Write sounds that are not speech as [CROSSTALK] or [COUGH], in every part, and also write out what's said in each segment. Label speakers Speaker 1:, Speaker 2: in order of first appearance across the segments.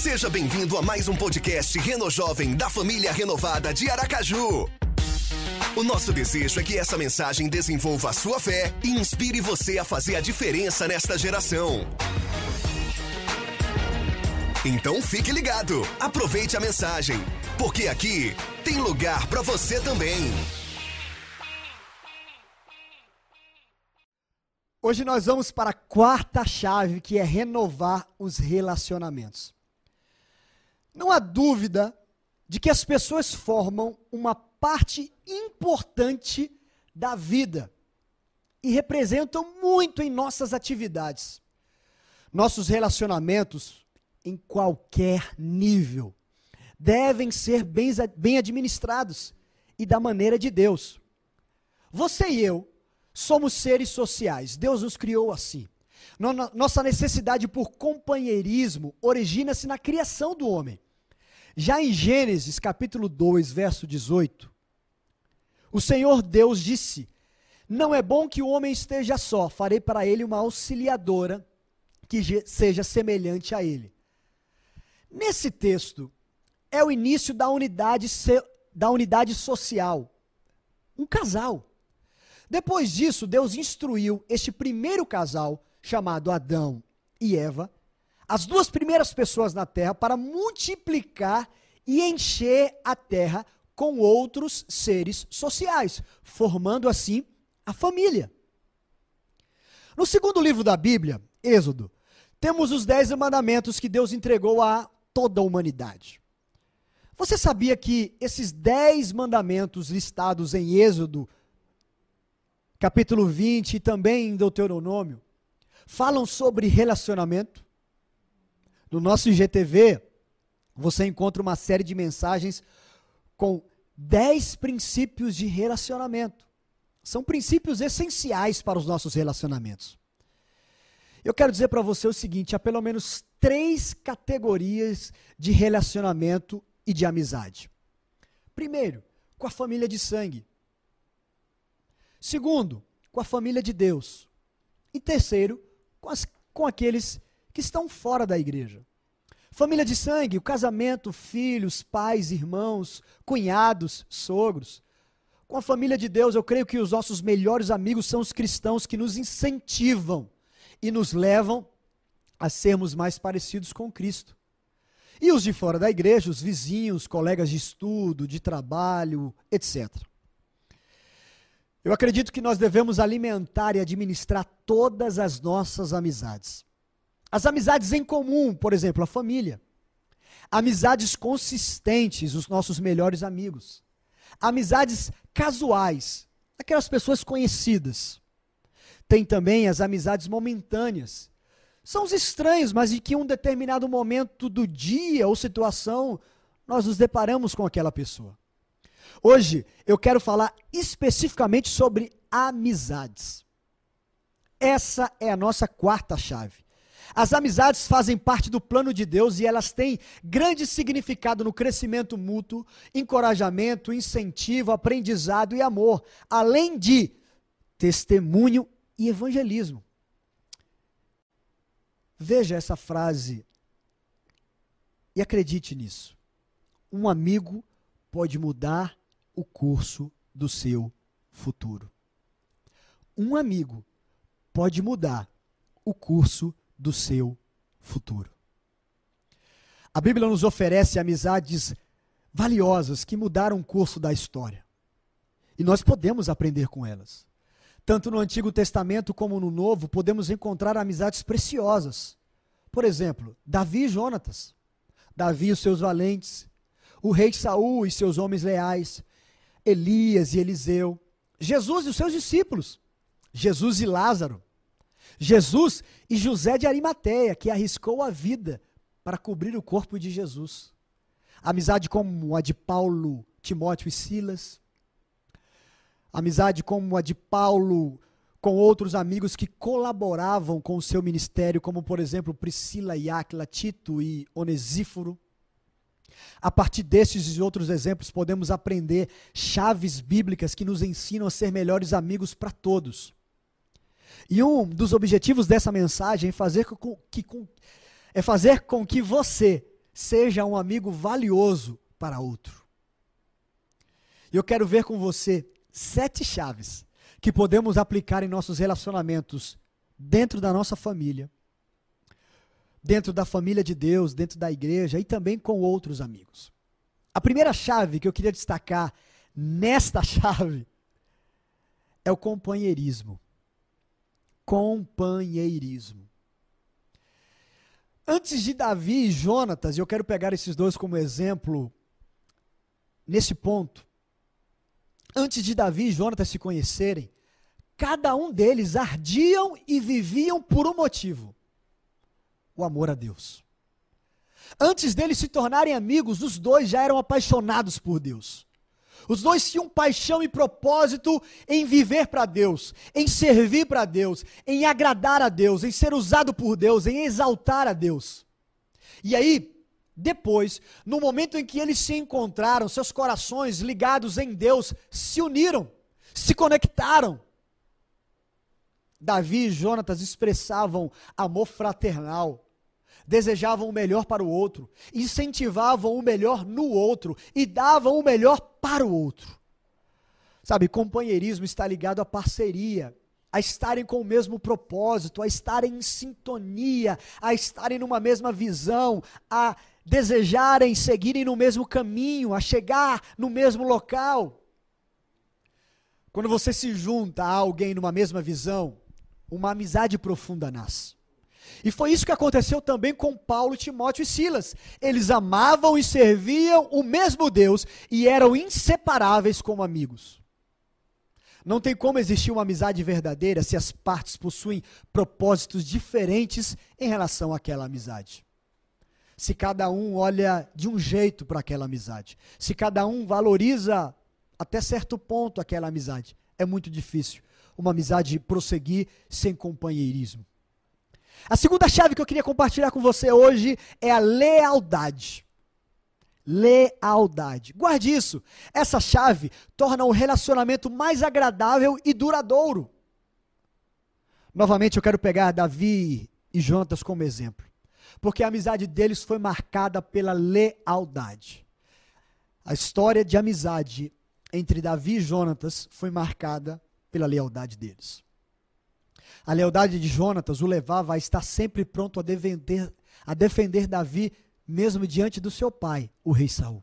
Speaker 1: Seja bem-vindo a mais um podcast Reno Jovem da família renovada de Aracaju. O nosso desejo é que essa mensagem desenvolva a sua fé e inspire você a fazer a diferença nesta geração. Então fique ligado, aproveite a mensagem, porque aqui tem lugar para você também.
Speaker 2: Hoje nós vamos para a quarta chave, que é renovar os relacionamentos. Não há dúvida de que as pessoas formam uma parte importante da vida e representam muito em nossas atividades. Nossos relacionamentos, em qualquer nível, devem ser bem, administrados e da maneira de Deus. Você e eu somos seres sociais, Deus nos criou assim. Nossa necessidade por companheirismo origina-se na criação do homem. Já em Gênesis capítulo 2, verso 18, o Senhor Deus disse: Não é bom que o homem esteja só, farei para ele uma auxiliadora que seja semelhante a ele. Nesse texto, é o início da unidade, da unidade social. Um casal. Depois disso, Deus instruiu este primeiro casal, chamado Adão e Eva, as duas primeiras pessoas na terra, para multiplicar e encher a terra com outros seres sociais, formando assim a família. No segundo livro da Bíblia, Êxodo, temos os dez mandamentos que Deus entregou a toda a humanidade. Você sabia que esses dez mandamentos listados em Êxodo, capítulo 20 e também em Deuteronômio, falam sobre relacionamento? No nosso IGTV, você encontra uma série de mensagens com 10 princípios de relacionamento. São princípios essenciais para os nossos relacionamentos. Eu quero dizer para você o seguinte: há pelo menos três categorias de relacionamento e de amizade. Primeiro, com a família de sangue. Segundo, com a família de Deus. E terceiro, com, as, com aqueles que estão fora da igreja. Família de sangue, o casamento, filhos, pais, irmãos, cunhados, sogros. Com a família de Deus, eu creio que os nossos melhores amigos são os cristãos que nos incentivam e nos levam a sermos mais parecidos com Cristo. E os de fora da igreja, os vizinhos, colegas de estudo, de trabalho, etc. Eu acredito que nós devemos alimentar e administrar todas as nossas amizades. As amizades em comum, por exemplo, a família. Amizades consistentes, os nossos melhores amigos. Amizades casuais, aquelas pessoas conhecidas. Tem também as amizades momentâneas. São os estranhos, mas de que em um determinado momento do dia ou situação nós nos deparamos com aquela pessoa. Hoje eu quero falar especificamente sobre amizades. Essa é a nossa quarta chave. As amizades fazem parte do plano de Deus e elas têm grande significado no crescimento mútuo, encorajamento, incentivo, aprendizado e amor, além de testemunho e evangelismo. Veja essa frase e acredite nisso. Um amigo pode mudar o curso do seu futuro. Um amigo pode mudar o curso do seu futuro. A Bíblia nos oferece amizades valiosas que mudaram o curso da história. E nós podemos aprender com elas. Tanto no Antigo Testamento como no Novo, podemos encontrar amizades preciosas. Por exemplo, Davi e Jonatas, Davi e os seus valentes, o rei Saul e seus homens leais, Elias e Eliseu, Jesus e os seus discípulos, Jesus e Lázaro, Jesus e José de Arimateia, que arriscou a vida para cobrir o corpo de Jesus. Amizade como a de Paulo, Timóteo e Silas. Amizade como a de Paulo com outros amigos que colaboravam com o seu ministério, como por exemplo Priscila e Áquila, Tito e Onesíforo. A partir destes e outros exemplos, podemos aprender chaves bíblicas que nos ensinam a ser melhores amigos para todos. E um dos objetivos dessa mensagem é fazer com que, com, é fazer com que você seja um amigo valioso para outro. Eu quero ver com você sete chaves que podemos aplicar em nossos relacionamentos dentro da nossa família, dentro da família de Deus, dentro da igreja e também com outros amigos. A primeira chave que eu queria destacar nesta [LAUGHS] chave é o companheirismo. Companheirismo. Antes de Davi e Jonatas, eu quero pegar esses dois como exemplo nesse ponto. Antes de Davi e Jonatas se conhecerem, cada um deles ardiam e viviam por um motivo: o amor a Deus. Antes deles se tornarem amigos, os dois já eram apaixonados por Deus. Os dois tinham paixão e propósito em viver para Deus, em servir para Deus, em agradar a Deus, em ser usado por Deus, em exaltar a Deus. E aí, depois, no momento em que eles se encontraram, seus corações ligados em Deus se uniram, se conectaram. Davi e Jonatas expressavam amor fraternal, desejavam o melhor para o outro, incentivavam o melhor no outro e davam o melhor para o outro. Sabe, companheirismo está ligado à parceria, a estarem com o mesmo propósito, a estarem em sintonia, a estarem numa mesma visão, a desejarem seguirem no mesmo caminho, a chegar no mesmo local. Quando você se junta a alguém numa mesma visão, uma amizade profunda nasce. E foi isso que aconteceu também com Paulo, Timóteo e Silas. Eles amavam e serviam o mesmo Deus e eram inseparáveis como amigos. Não tem como existir uma amizade verdadeira se as partes possuem propósitos diferentes em relação àquela amizade. Se cada um olha de um jeito para aquela amizade, se cada um valoriza até certo ponto aquela amizade, é muito difícil uma amizade prosseguir sem companheirismo. A segunda chave que eu queria compartilhar com você hoje é a lealdade. Lealdade. Guarde isso. Essa chave torna o relacionamento mais agradável e duradouro. Novamente, eu quero pegar Davi e Jonatas como exemplo, porque a amizade deles foi marcada pela lealdade. A história de amizade entre Davi e Jonatas foi marcada pela lealdade deles. A lealdade de Jonatas o levava a estar sempre pronto a defender, a defender Davi, mesmo diante do seu pai, o rei Saul.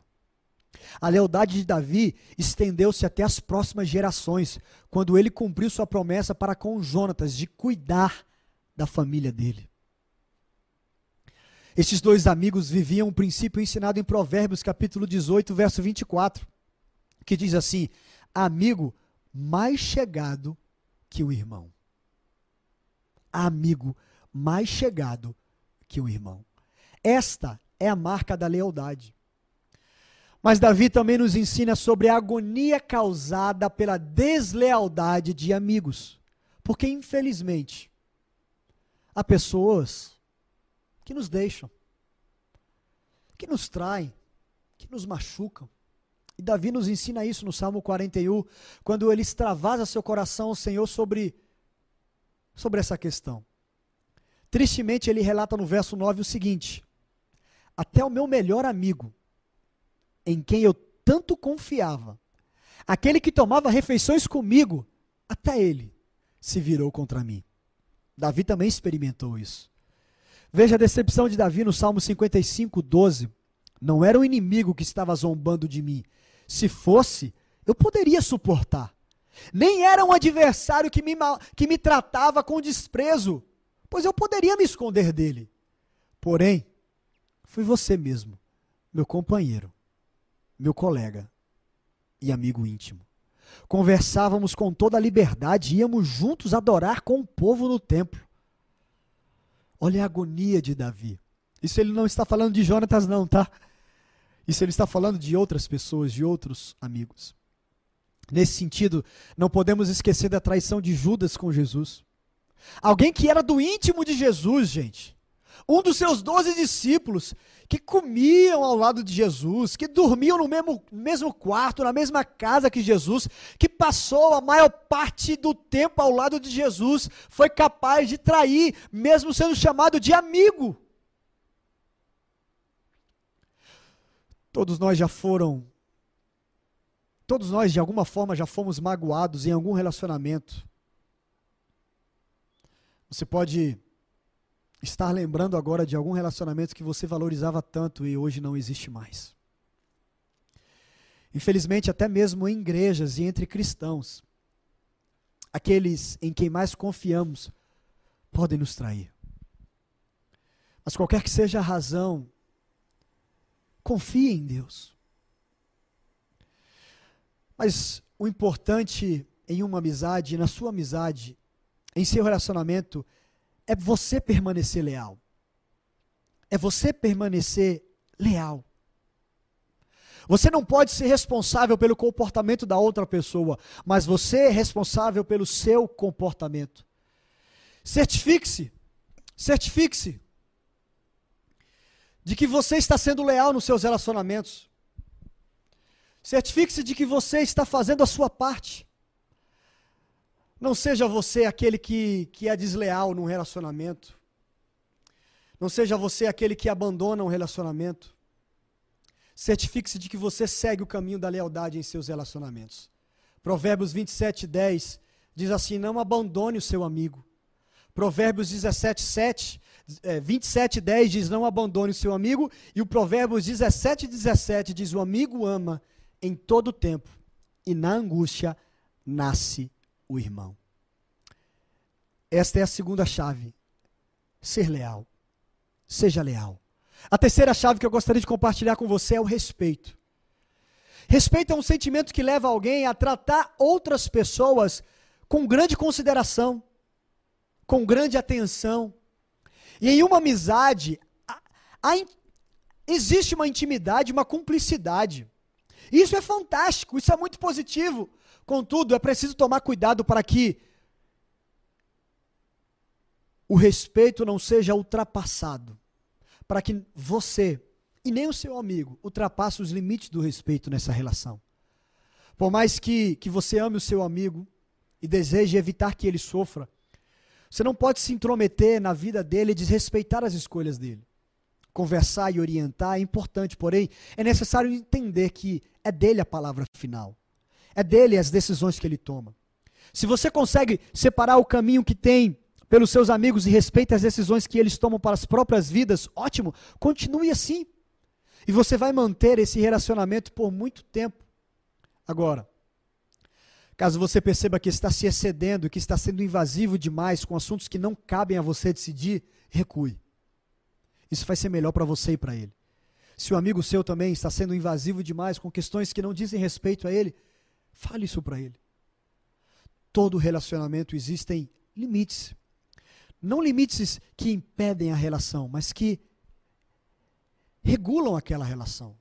Speaker 2: A lealdade de Davi estendeu-se até as próximas gerações, quando ele cumpriu sua promessa para com Jonatas de cuidar da família dele. Estes dois amigos viviam um princípio ensinado em Provérbios, capítulo 18, verso 24, que diz assim: Amigo mais chegado que o irmão. Amigo mais chegado que o irmão. Esta é a marca da lealdade. Mas Davi também nos ensina sobre a agonia causada pela deslealdade de amigos. Porque, infelizmente, há pessoas que nos deixam, que nos traem, que nos machucam, e Davi nos ensina isso no Salmo 41, quando ele extravasa seu coração ao Senhor sobre, sobre essa questão. Tristemente, ele relata no verso 9 o seguinte: Até o meu melhor amigo, em quem eu tanto confiava, aquele que tomava refeições comigo, até ele se virou contra mim. Davi também experimentou isso. Veja a decepção de Davi no Salmo 55, 12. Não era o inimigo que estava zombando de mim, se fosse, eu poderia suportar. Nem era um adversário que me, que me tratava com desprezo, pois eu poderia me esconder dele. Porém, foi você mesmo, meu companheiro, meu colega e amigo íntimo. Conversávamos com toda a liberdade, íamos juntos adorar com o povo no templo. Olha a agonia de Davi. Isso ele não está falando de Jonatas, não, tá? Isso ele está falando de outras pessoas, de outros amigos. Nesse sentido, não podemos esquecer da traição de Judas com Jesus. Alguém que era do íntimo de Jesus, gente. Um dos seus doze discípulos, que comiam ao lado de Jesus, que dormiam no mesmo, mesmo quarto, na mesma casa que Jesus, que passou a maior parte do tempo ao lado de Jesus, foi capaz de trair, mesmo sendo chamado de amigo. Todos nós já foram. Todos nós, de alguma forma, já fomos magoados em algum relacionamento. Você pode estar lembrando agora de algum relacionamento que você valorizava tanto e hoje não existe mais. Infelizmente, até mesmo em igrejas e entre cristãos, aqueles em quem mais confiamos podem nos trair. Mas qualquer que seja a razão, confie em Deus. Mas o importante em uma amizade, na sua amizade, em seu relacionamento, é você permanecer leal. É você permanecer leal. Você não pode ser responsável pelo comportamento da outra pessoa, mas você é responsável pelo seu comportamento. Certifique-se, certifique-se de que você está sendo leal nos seus relacionamentos. Certifique-se de que você está fazendo a sua parte. Não seja você aquele que, que é desleal num relacionamento. Não seja você aquele que abandona um relacionamento. Certifique-se de que você segue o caminho da lealdade em seus relacionamentos. Provérbios 27, 10 diz assim: Não abandone o seu amigo. Provérbios 17, 7, é, 27, 10 diz: Não abandone o seu amigo. E o Provérbios 17, 17 diz: O amigo ama em todo tempo, e na angústia nasce o irmão. Esta é a segunda chave. Ser leal. Seja leal. A terceira chave que eu gostaria de compartilhar com você é o respeito. Respeito é um sentimento que leva alguém a tratar outras pessoas com grande consideração, com grande atenção. E em uma amizade, há, há, existe uma intimidade, uma cumplicidade. Isso é fantástico, isso é muito positivo. Contudo, é preciso tomar cuidado para que o respeito não seja ultrapassado, para que você e nem o seu amigo ultrapasse os limites do respeito nessa relação. Por mais que, que você ame o seu amigo e deseje evitar que ele sofra, você não pode se intrometer na vida dele e desrespeitar as escolhas dele. Conversar e orientar é importante, porém, é necessário entender que é dele a palavra final. É dele as decisões que ele toma. Se você consegue separar o caminho que tem pelos seus amigos e respeita as decisões que eles tomam para as próprias vidas, ótimo, continue assim. E você vai manter esse relacionamento por muito tempo. Agora, caso você perceba que está se excedendo, que está sendo invasivo demais com assuntos que não cabem a você decidir, recue. Isso vai ser melhor para você e para ele. Se o amigo seu também está sendo invasivo demais com questões que não dizem respeito a ele, Fale isso para ele. Todo relacionamento existem limites. Não limites que impedem a relação, mas que regulam aquela relação.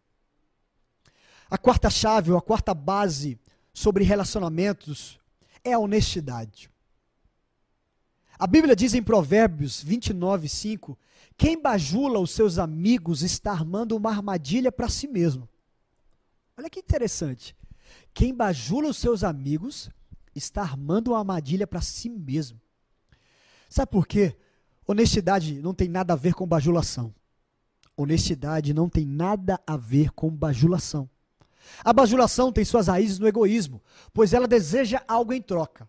Speaker 2: A quarta chave, ou a quarta base sobre relacionamentos é a honestidade. A Bíblia diz em Provérbios 29, 5: Quem bajula os seus amigos está armando uma armadilha para si mesmo. Olha que interessante. Quem bajula os seus amigos está armando uma armadilha para si mesmo. Sabe por quê? Honestidade não tem nada a ver com bajulação. Honestidade não tem nada a ver com bajulação. A bajulação tem suas raízes no egoísmo, pois ela deseja algo em troca.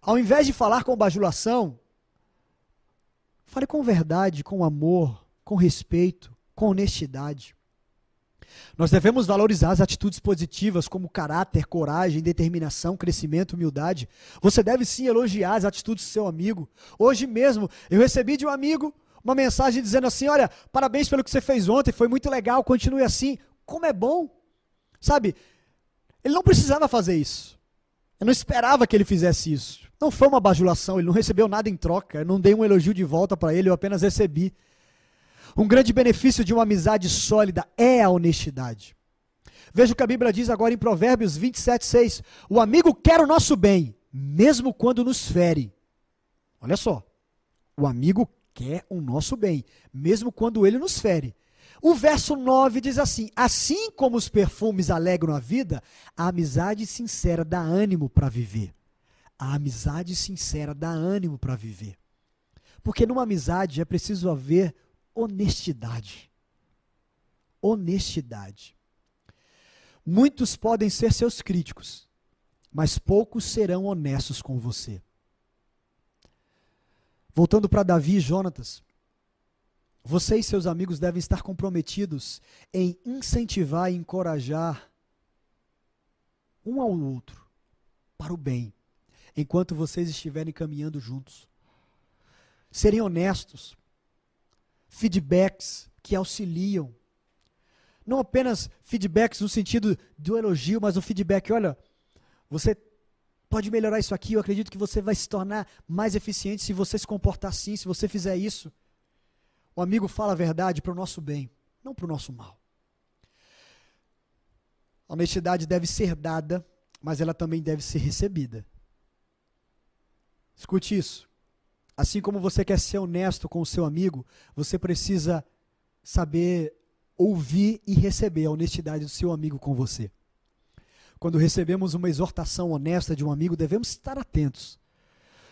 Speaker 2: Ao invés de falar com bajulação, fale com verdade, com amor, com respeito, com honestidade. Nós devemos valorizar as atitudes positivas como caráter, coragem, determinação, crescimento, humildade. Você deve sim elogiar as atitudes do seu amigo. Hoje mesmo eu recebi de um amigo uma mensagem dizendo assim: Olha, parabéns pelo que você fez ontem, foi muito legal, continue assim. Como é bom. Sabe, ele não precisava fazer isso. Eu não esperava que ele fizesse isso. Não foi uma bajulação, ele não recebeu nada em troca. Eu não dei um elogio de volta para ele, eu apenas recebi. Um grande benefício de uma amizade sólida é a honestidade. Veja o que a Bíblia diz agora em Provérbios 27, 6. O amigo quer o nosso bem, mesmo quando nos fere. Olha só. O amigo quer o nosso bem, mesmo quando ele nos fere. O verso 9 diz assim: Assim como os perfumes alegram a vida, a amizade sincera dá ânimo para viver. A amizade sincera dá ânimo para viver. Porque numa amizade é preciso haver honestidade. honestidade. Muitos podem ser seus críticos, mas poucos serão honestos com você. Voltando para Davi e Jonatas, você e seus amigos devem estar comprometidos em incentivar e encorajar um ao outro para o bem, enquanto vocês estiverem caminhando juntos. Serem honestos, feedbacks que auxiliam. Não apenas feedbacks no sentido do elogio, mas o feedback, olha, você pode melhorar isso aqui, eu acredito que você vai se tornar mais eficiente se você se comportar assim, se você fizer isso. O amigo fala a verdade para o nosso bem, não para o nosso mal. A honestidade deve ser dada, mas ela também deve ser recebida. Escute isso. Assim como você quer ser honesto com o seu amigo, você precisa saber ouvir e receber a honestidade do seu amigo com você. Quando recebemos uma exortação honesta de um amigo, devemos estar atentos.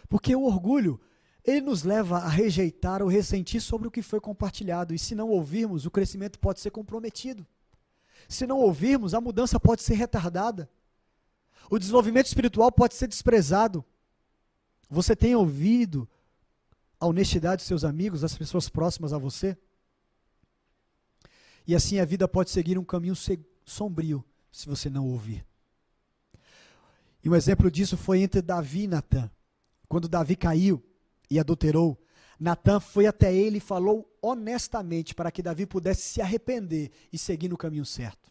Speaker 2: Porque o orgulho, ele nos leva a rejeitar ou ressentir sobre o que foi compartilhado. E se não ouvirmos, o crescimento pode ser comprometido. Se não ouvirmos, a mudança pode ser retardada. O desenvolvimento espiritual pode ser desprezado. Você tem ouvido a honestidade dos seus amigos, das pessoas próximas a você? E assim a vida pode seguir um caminho sombrio se você não ouvir. E um exemplo disso foi entre Davi e Natan. Quando Davi caiu e adulterou, Natan foi até ele e falou honestamente para que Davi pudesse se arrepender e seguir no caminho certo.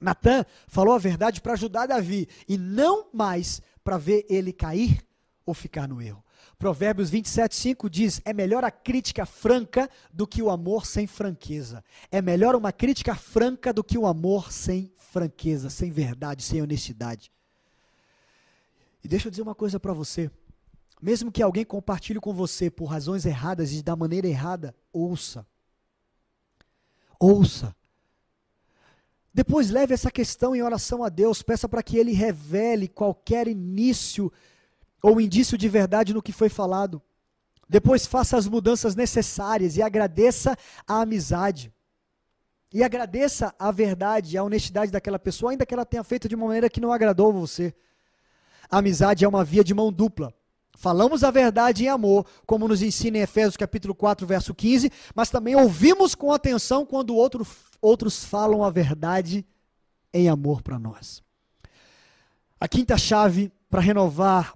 Speaker 2: Natan falou a verdade para ajudar Davi e não mais para ver ele cair ou ficar no erro. Provérbios 27, 5 diz: É melhor a crítica franca do que o amor sem franqueza. É melhor uma crítica franca do que o amor sem franqueza, sem verdade, sem honestidade. E deixa eu dizer uma coisa para você. Mesmo que alguém compartilhe com você por razões erradas e da maneira errada, ouça. Ouça. Depois leve essa questão em oração a Deus, peça para que Ele revele qualquer início ou indício de verdade no que foi falado. Depois faça as mudanças necessárias e agradeça a amizade. E agradeça a verdade, a honestidade daquela pessoa, ainda que ela tenha feito de uma maneira que não agradou você. A amizade é uma via de mão dupla. Falamos a verdade em amor, como nos ensina em Efésios capítulo 4, verso 15, mas também ouvimos com atenção quando outro, outros falam a verdade em amor para nós. A quinta chave para renovar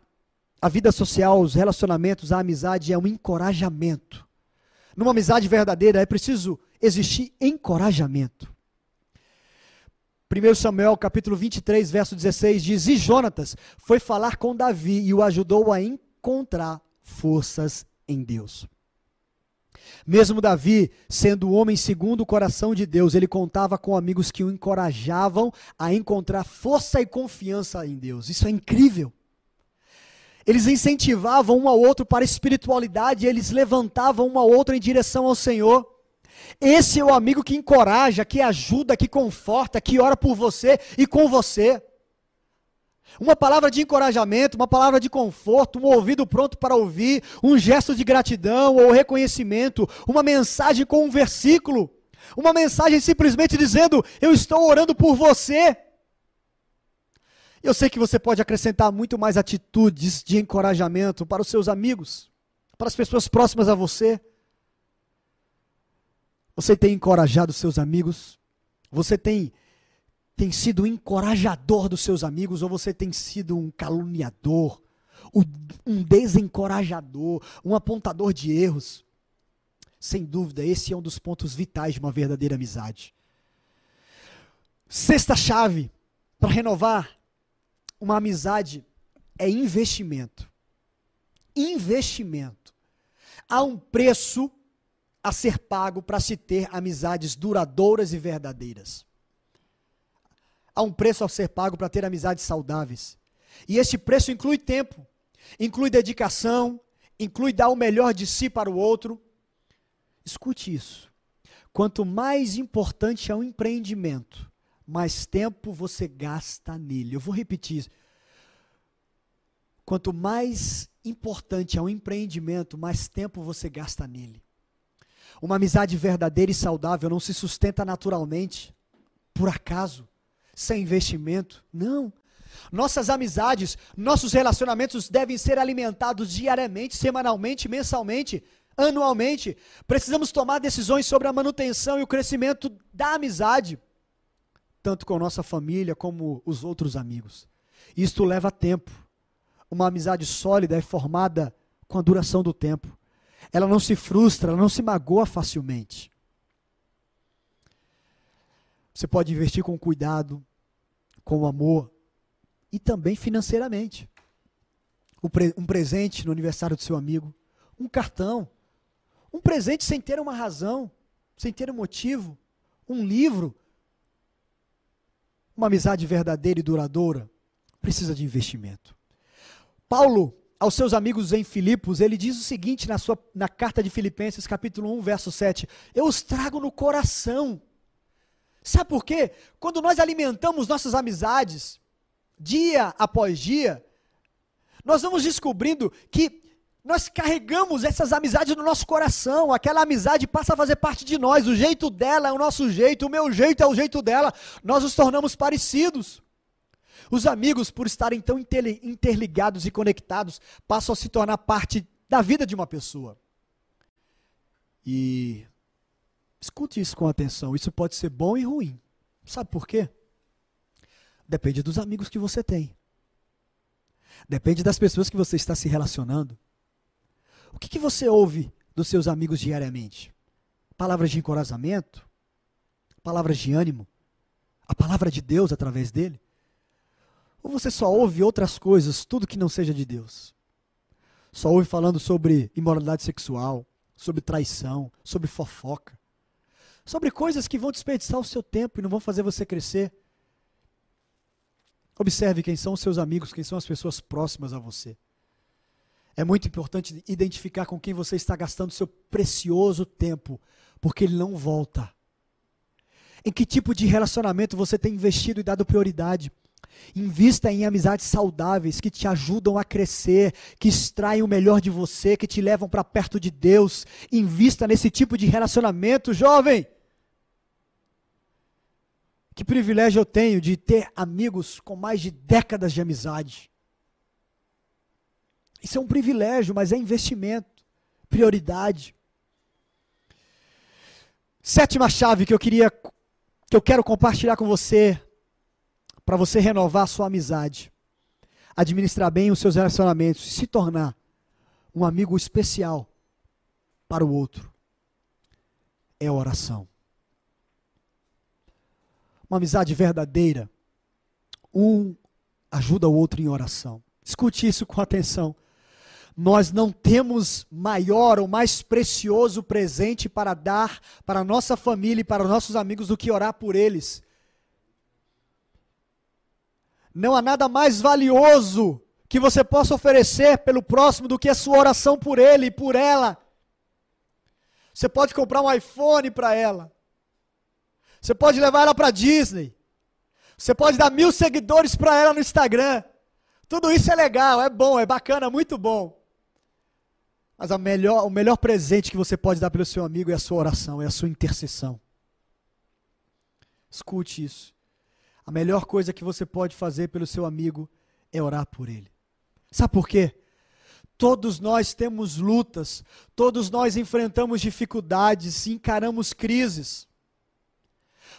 Speaker 2: a vida social, os relacionamentos, a amizade é um encorajamento. Numa amizade verdadeira é preciso existir encorajamento. 1 Samuel capítulo 23, verso 16 diz: E Jonatas foi falar com Davi e o ajudou a encontrar forças em Deus. Mesmo Davi, sendo homem segundo o coração de Deus, ele contava com amigos que o encorajavam a encontrar força e confiança em Deus. Isso é incrível. Eles incentivavam um ao outro para a espiritualidade, eles levantavam um ao outro em direção ao Senhor. Esse é o amigo que encoraja, que ajuda, que conforta, que ora por você e com você. Uma palavra de encorajamento, uma palavra de conforto, um ouvido pronto para ouvir, um gesto de gratidão ou reconhecimento, uma mensagem com um versículo, uma mensagem simplesmente dizendo: Eu estou orando por você. Eu sei que você pode acrescentar muito mais atitudes de encorajamento para os seus amigos, para as pessoas próximas a você. Você tem encorajado seus amigos? Você tem tem sido encorajador dos seus amigos ou você tem sido um caluniador, um desencorajador, um apontador de erros? Sem dúvida, esse é um dos pontos vitais de uma verdadeira amizade. Sexta chave para renovar uma amizade é investimento. Investimento. Há um preço a ser pago para se ter amizades duradouras e verdadeiras. Há um preço a ser pago para ter amizades saudáveis. E esse preço inclui tempo, inclui dedicação, inclui dar o melhor de si para o outro. Escute isso. Quanto mais importante é o empreendimento, mais tempo você gasta nele. Eu vou repetir isso. Quanto mais importante é um empreendimento, mais tempo você gasta nele. Uma amizade verdadeira e saudável não se sustenta naturalmente, por acaso, sem investimento. Não. Nossas amizades, nossos relacionamentos devem ser alimentados diariamente, semanalmente, mensalmente, anualmente. Precisamos tomar decisões sobre a manutenção e o crescimento da amizade, tanto com nossa família como os outros amigos. Isto leva tempo. Uma amizade sólida é formada com a duração do tempo. Ela não se frustra, ela não se magoa facilmente. Você pode investir com cuidado, com amor e também financeiramente. Um presente no aniversário do seu amigo, um cartão, um presente sem ter uma razão, sem ter um motivo, um livro. Uma amizade verdadeira e duradoura precisa de investimento. Paulo, aos seus amigos em Filipos, ele diz o seguinte na, sua, na carta de Filipenses, capítulo 1, verso 7: Eu os trago no coração. Sabe por quê? Quando nós alimentamos nossas amizades, dia após dia, nós vamos descobrindo que nós carregamos essas amizades no nosso coração, aquela amizade passa a fazer parte de nós, o jeito dela é o nosso jeito, o meu jeito é o jeito dela, nós nos tornamos parecidos. Os amigos, por estarem tão interligados e conectados, passam a se tornar parte da vida de uma pessoa. E escute isso com atenção, isso pode ser bom e ruim. Sabe por quê? Depende dos amigos que você tem. Depende das pessoas que você está se relacionando. O que, que você ouve dos seus amigos diariamente? Palavras de encorajamento? Palavras de ânimo? A palavra de Deus através dele? Ou você só ouve outras coisas, tudo que não seja de Deus? Só ouve falando sobre imoralidade sexual, sobre traição, sobre fofoca, sobre coisas que vão desperdiçar o seu tempo e não vão fazer você crescer. Observe quem são os seus amigos, quem são as pessoas próximas a você. É muito importante identificar com quem você está gastando seu precioso tempo, porque ele não volta. Em que tipo de relacionamento você tem investido e dado prioridade? Invista em amizades saudáveis que te ajudam a crescer, que extraem o melhor de você, que te levam para perto de Deus. Invista nesse tipo de relacionamento, jovem. Que privilégio eu tenho de ter amigos com mais de décadas de amizade. Isso é um privilégio, mas é investimento, prioridade. Sétima chave que eu queria que eu quero compartilhar com você para você renovar a sua amizade, administrar bem os seus relacionamentos e se tornar um amigo especial para o outro é oração. Uma amizade verdadeira, um ajuda o outro em oração. Escute isso com atenção. Nós não temos maior ou mais precioso presente para dar para a nossa família e para os nossos amigos do que orar por eles. Não há nada mais valioso que você possa oferecer pelo próximo do que a sua oração por ele e por ela. Você pode comprar um iPhone para ela. Você pode levar ela para Disney. Você pode dar mil seguidores para ela no Instagram. Tudo isso é legal, é bom, é bacana, muito bom. Mas a melhor, o melhor presente que você pode dar pelo seu amigo é a sua oração, é a sua intercessão. Escute isso. A melhor coisa que você pode fazer pelo seu amigo é orar por ele. Sabe por quê? Todos nós temos lutas, todos nós enfrentamos dificuldades, encaramos crises.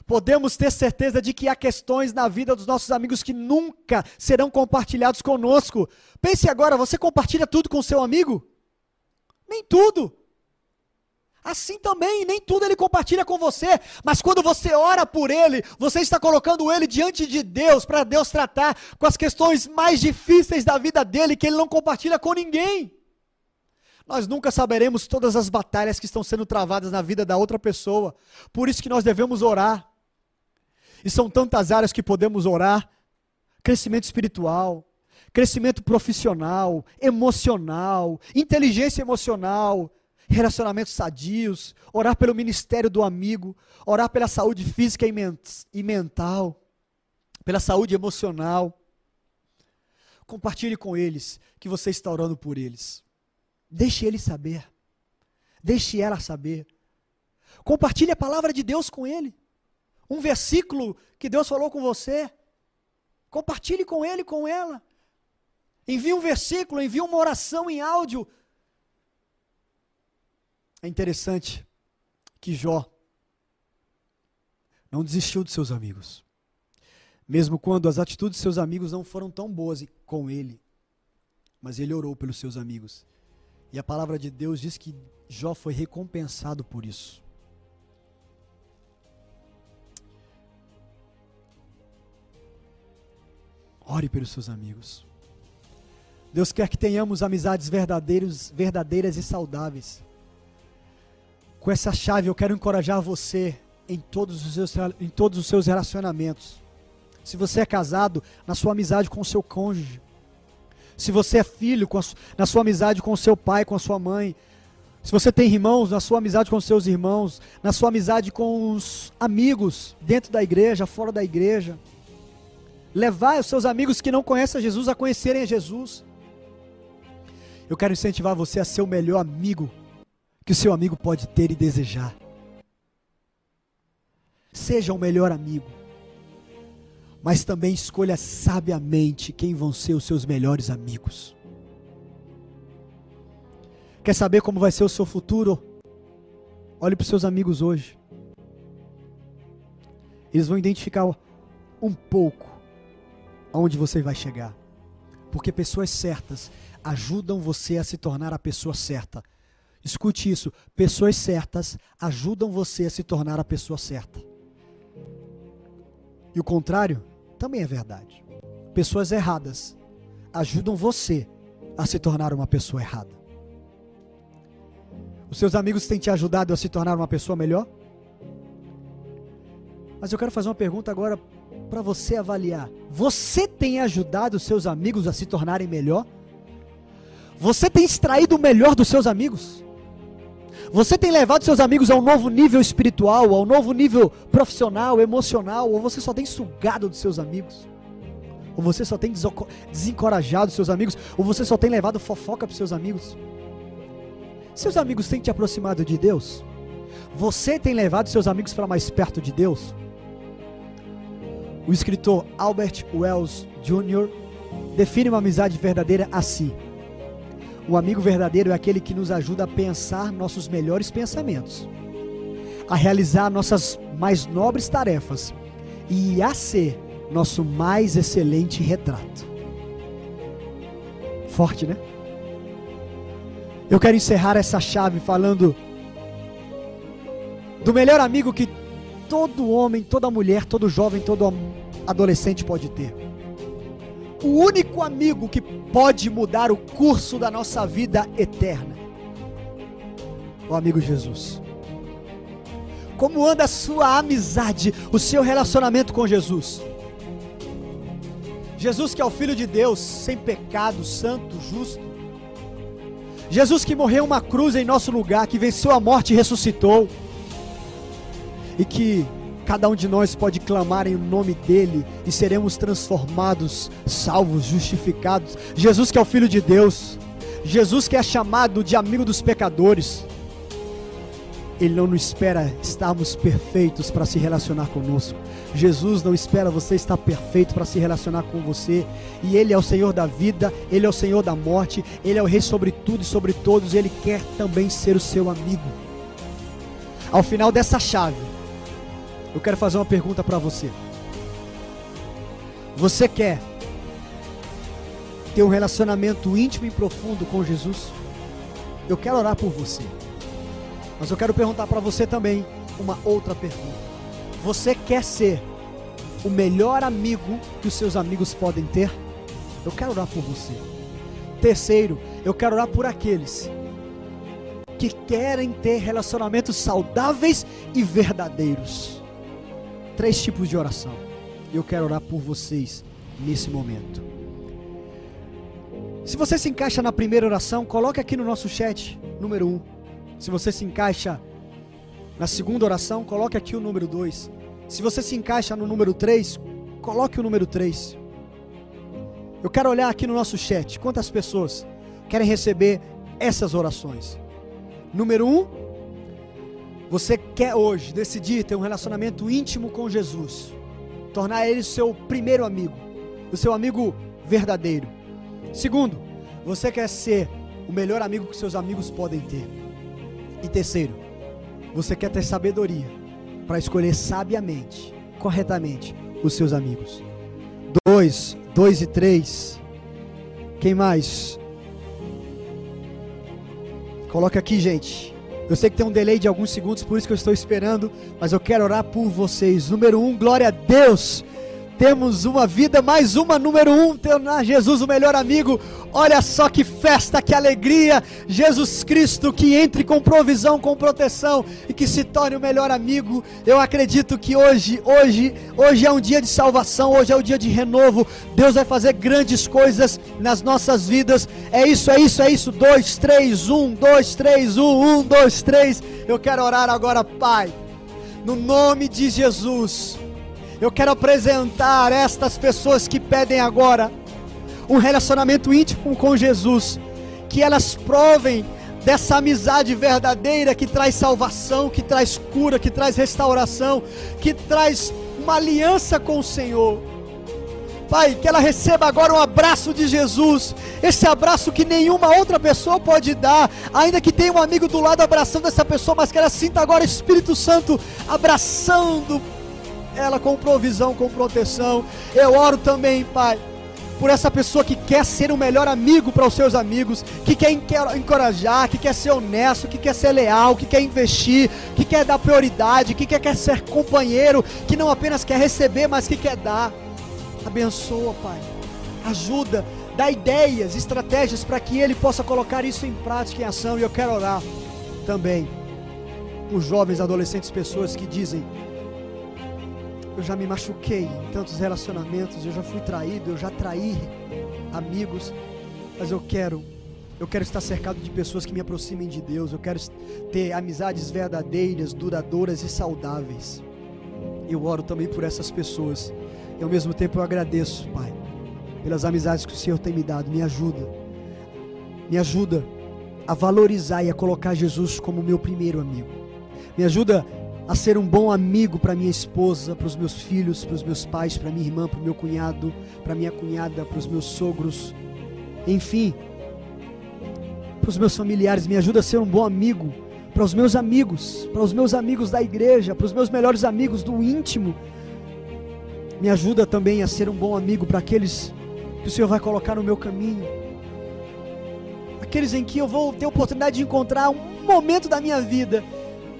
Speaker 2: Podemos ter certeza de que há questões na vida dos nossos amigos que nunca serão compartilhados conosco. Pense agora, você compartilha tudo com seu amigo? Nem tudo. Assim também, nem tudo ele compartilha com você, mas quando você ora por ele, você está colocando ele diante de Deus, para Deus tratar com as questões mais difíceis da vida dele, que ele não compartilha com ninguém. Nós nunca saberemos todas as batalhas que estão sendo travadas na vida da outra pessoa, por isso que nós devemos orar. E são tantas áreas que podemos orar: crescimento espiritual, crescimento profissional, emocional, inteligência emocional, relacionamentos sadios, orar pelo ministério do amigo, orar pela saúde física e mental, pela saúde emocional. Compartilhe com eles que você está orando por eles. Deixe eles saber. Deixe ela saber. Compartilhe a palavra de Deus com ele. Um versículo que Deus falou com você. Compartilhe com ele, com ela. Envie um versículo, envie uma oração em áudio. É interessante que Jó não desistiu de seus amigos. Mesmo quando as atitudes de seus amigos não foram tão boas com ele. Mas ele orou pelos seus amigos. E a palavra de Deus diz que Jó foi recompensado por isso. Ore pelos seus amigos. Deus quer que tenhamos amizades verdadeiras, verdadeiras e saudáveis. Com essa chave eu quero encorajar você em todos os seus, em todos os seus relacionamentos. Se você é casado, na sua amizade com o seu cônjuge. Se você é filho, a, na sua amizade com o seu pai, com a sua mãe. Se você tem irmãos, na sua amizade com os seus irmãos. Na sua amizade com os amigos, dentro da igreja, fora da igreja. Levar os seus amigos que não conhecem Jesus a conhecerem Jesus. Eu quero incentivar você a ser o melhor amigo que o seu amigo pode ter e desejar. Seja o melhor amigo. Mas também escolha sabiamente quem vão ser os seus melhores amigos. Quer saber como vai ser o seu futuro? Olhe para os seus amigos hoje. Eles vão identificar um pouco aonde você vai chegar. Porque pessoas certas ajudam você a se tornar a pessoa certa. Escute isso: pessoas certas ajudam você a se tornar a pessoa certa. E o contrário também é verdade. Pessoas erradas ajudam você a se tornar uma pessoa errada. Os seus amigos têm te ajudado a se tornar uma pessoa melhor? Mas eu quero fazer uma pergunta agora para você avaliar. Você tem ajudado seus amigos a se tornarem melhor? Você tem extraído o melhor dos seus amigos? Você tem levado seus amigos a um novo nível espiritual, a um novo nível profissional, emocional, ou você só tem sugado dos seus amigos? Ou você só tem desencorajado seus amigos, ou você só tem levado fofoca para seus amigos? Seus amigos têm te aproximado de Deus? Você tem levado seus amigos para mais perto de Deus? O escritor Albert Wells Jr. define uma amizade verdadeira assim: o amigo verdadeiro é aquele que nos ajuda a pensar nossos melhores pensamentos, a realizar nossas mais nobres tarefas e a ser nosso mais excelente retrato. Forte, né? Eu quero encerrar essa chave falando do melhor amigo que todo homem, toda mulher, todo jovem, todo adolescente pode ter. O único amigo que pode mudar o curso da nossa vida eterna. O amigo Jesus. Como anda a sua amizade, o seu relacionamento com Jesus? Jesus que é o Filho de Deus, sem pecado, santo, justo. Jesus que morreu uma cruz em nosso lugar, que venceu a morte e ressuscitou e que cada um de nós pode clamar em nome dele e seremos transformados, salvos, justificados. Jesus que é o Filho de Deus, Jesus que é chamado de amigo dos pecadores. Ele não nos espera estarmos perfeitos para se relacionar conosco. Jesus não espera você estar perfeito para se relacionar com você. E Ele é o Senhor da vida, Ele é o Senhor da morte, Ele é o Rei sobre tudo e sobre todos. Ele quer também ser o seu amigo. Ao final dessa chave, eu quero fazer uma pergunta para você. Você quer ter um relacionamento íntimo e profundo com Jesus? Eu quero orar por você. Mas eu quero perguntar para você também uma outra pergunta. Você quer ser o melhor amigo que os seus amigos podem ter? Eu quero orar por você. Terceiro, eu quero orar por aqueles que querem ter relacionamentos saudáveis e verdadeiros três tipos de oração. Eu quero orar por vocês nesse momento. Se você se encaixa na primeira oração, coloque aqui no nosso chat, número um. Se você se encaixa na segunda oração, coloque aqui o número dois. Se você se encaixa no número três, coloque o número três. Eu quero olhar aqui no nosso chat quantas pessoas querem receber essas orações. Número um, você quer hoje decidir ter um relacionamento íntimo com Jesus, tornar ele seu primeiro amigo, o seu amigo verdadeiro. Segundo, você quer ser o melhor amigo que seus amigos podem ter. E terceiro, você quer ter sabedoria para escolher sabiamente, corretamente, os seus amigos. Dois, dois e três. Quem mais? Coloca aqui, gente. Eu sei que tem um delay de alguns segundos, por isso que eu estou esperando, mas eu quero orar por vocês. Número um, glória a Deus temos uma vida, mais uma, número um, tornar Jesus o melhor amigo. Olha só que festa, que alegria! Jesus Cristo que entre com provisão, com proteção e que se torne o melhor amigo. Eu acredito que hoje, hoje, hoje é um dia de salvação, hoje é o um dia de renovo. Deus vai fazer grandes coisas nas nossas vidas. É isso, é isso, é isso. Dois, três, um, dois, três, um, um, dois, três. Eu quero orar agora, Pai, no nome de Jesus eu quero apresentar estas pessoas que pedem agora um relacionamento íntimo com Jesus, que elas provem dessa amizade verdadeira que traz salvação, que traz cura, que traz restauração, que traz uma aliança com o Senhor. Pai, que ela receba agora um abraço de Jesus, esse abraço que nenhuma outra pessoa pode dar, ainda que tenha um amigo do lado abraçando essa pessoa, mas que ela sinta agora o Espírito Santo abraçando, ela com provisão, com proteção. Eu oro também, Pai, por essa pessoa que quer ser o melhor amigo para os seus amigos, que quer encorajar, que quer ser honesto, que quer ser leal, que quer investir, que quer dar prioridade, que quer, quer ser companheiro, que não apenas quer receber, mas que quer dar. Abençoa, Pai. Ajuda, dá ideias, estratégias para que ele possa colocar isso em prática, em ação. E eu quero orar também por jovens, adolescentes, pessoas que dizem: eu já me machuquei em tantos relacionamentos, eu já fui traído, eu já traí amigos, mas eu quero, eu quero estar cercado de pessoas que me aproximem de Deus, eu quero ter amizades verdadeiras, duradouras e saudáveis. Eu oro também por essas pessoas. E ao mesmo tempo eu agradeço, Pai, pelas amizades que o Senhor tem me dado. Me ajuda. Me ajuda a valorizar e a colocar Jesus como meu primeiro amigo. Me ajuda a ser um bom amigo para minha esposa, para os meus filhos, para os meus pais, para minha irmã, para o meu cunhado, para minha cunhada, para os meus sogros, enfim, para os meus familiares. Me ajuda a ser um bom amigo para os meus amigos, para os meus amigos da igreja, para os meus melhores amigos do íntimo. Me ajuda também a ser um bom amigo para aqueles que o Senhor vai colocar no meu caminho. Aqueles em que eu vou ter oportunidade de encontrar um momento da minha vida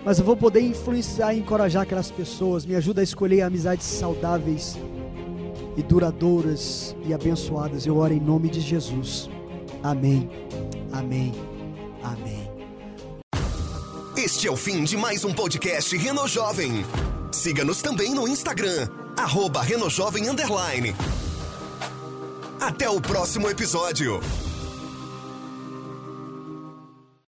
Speaker 2: mas eu vou poder influenciar e encorajar aquelas pessoas. Me ajuda a escolher amizades saudáveis e duradouras e abençoadas. Eu oro em nome de Jesus. Amém. Amém. Amém.
Speaker 1: Este é o fim de mais um podcast Reno Jovem. Siga-nos também no Instagram, arroba Renojovem Underline. Até o próximo episódio.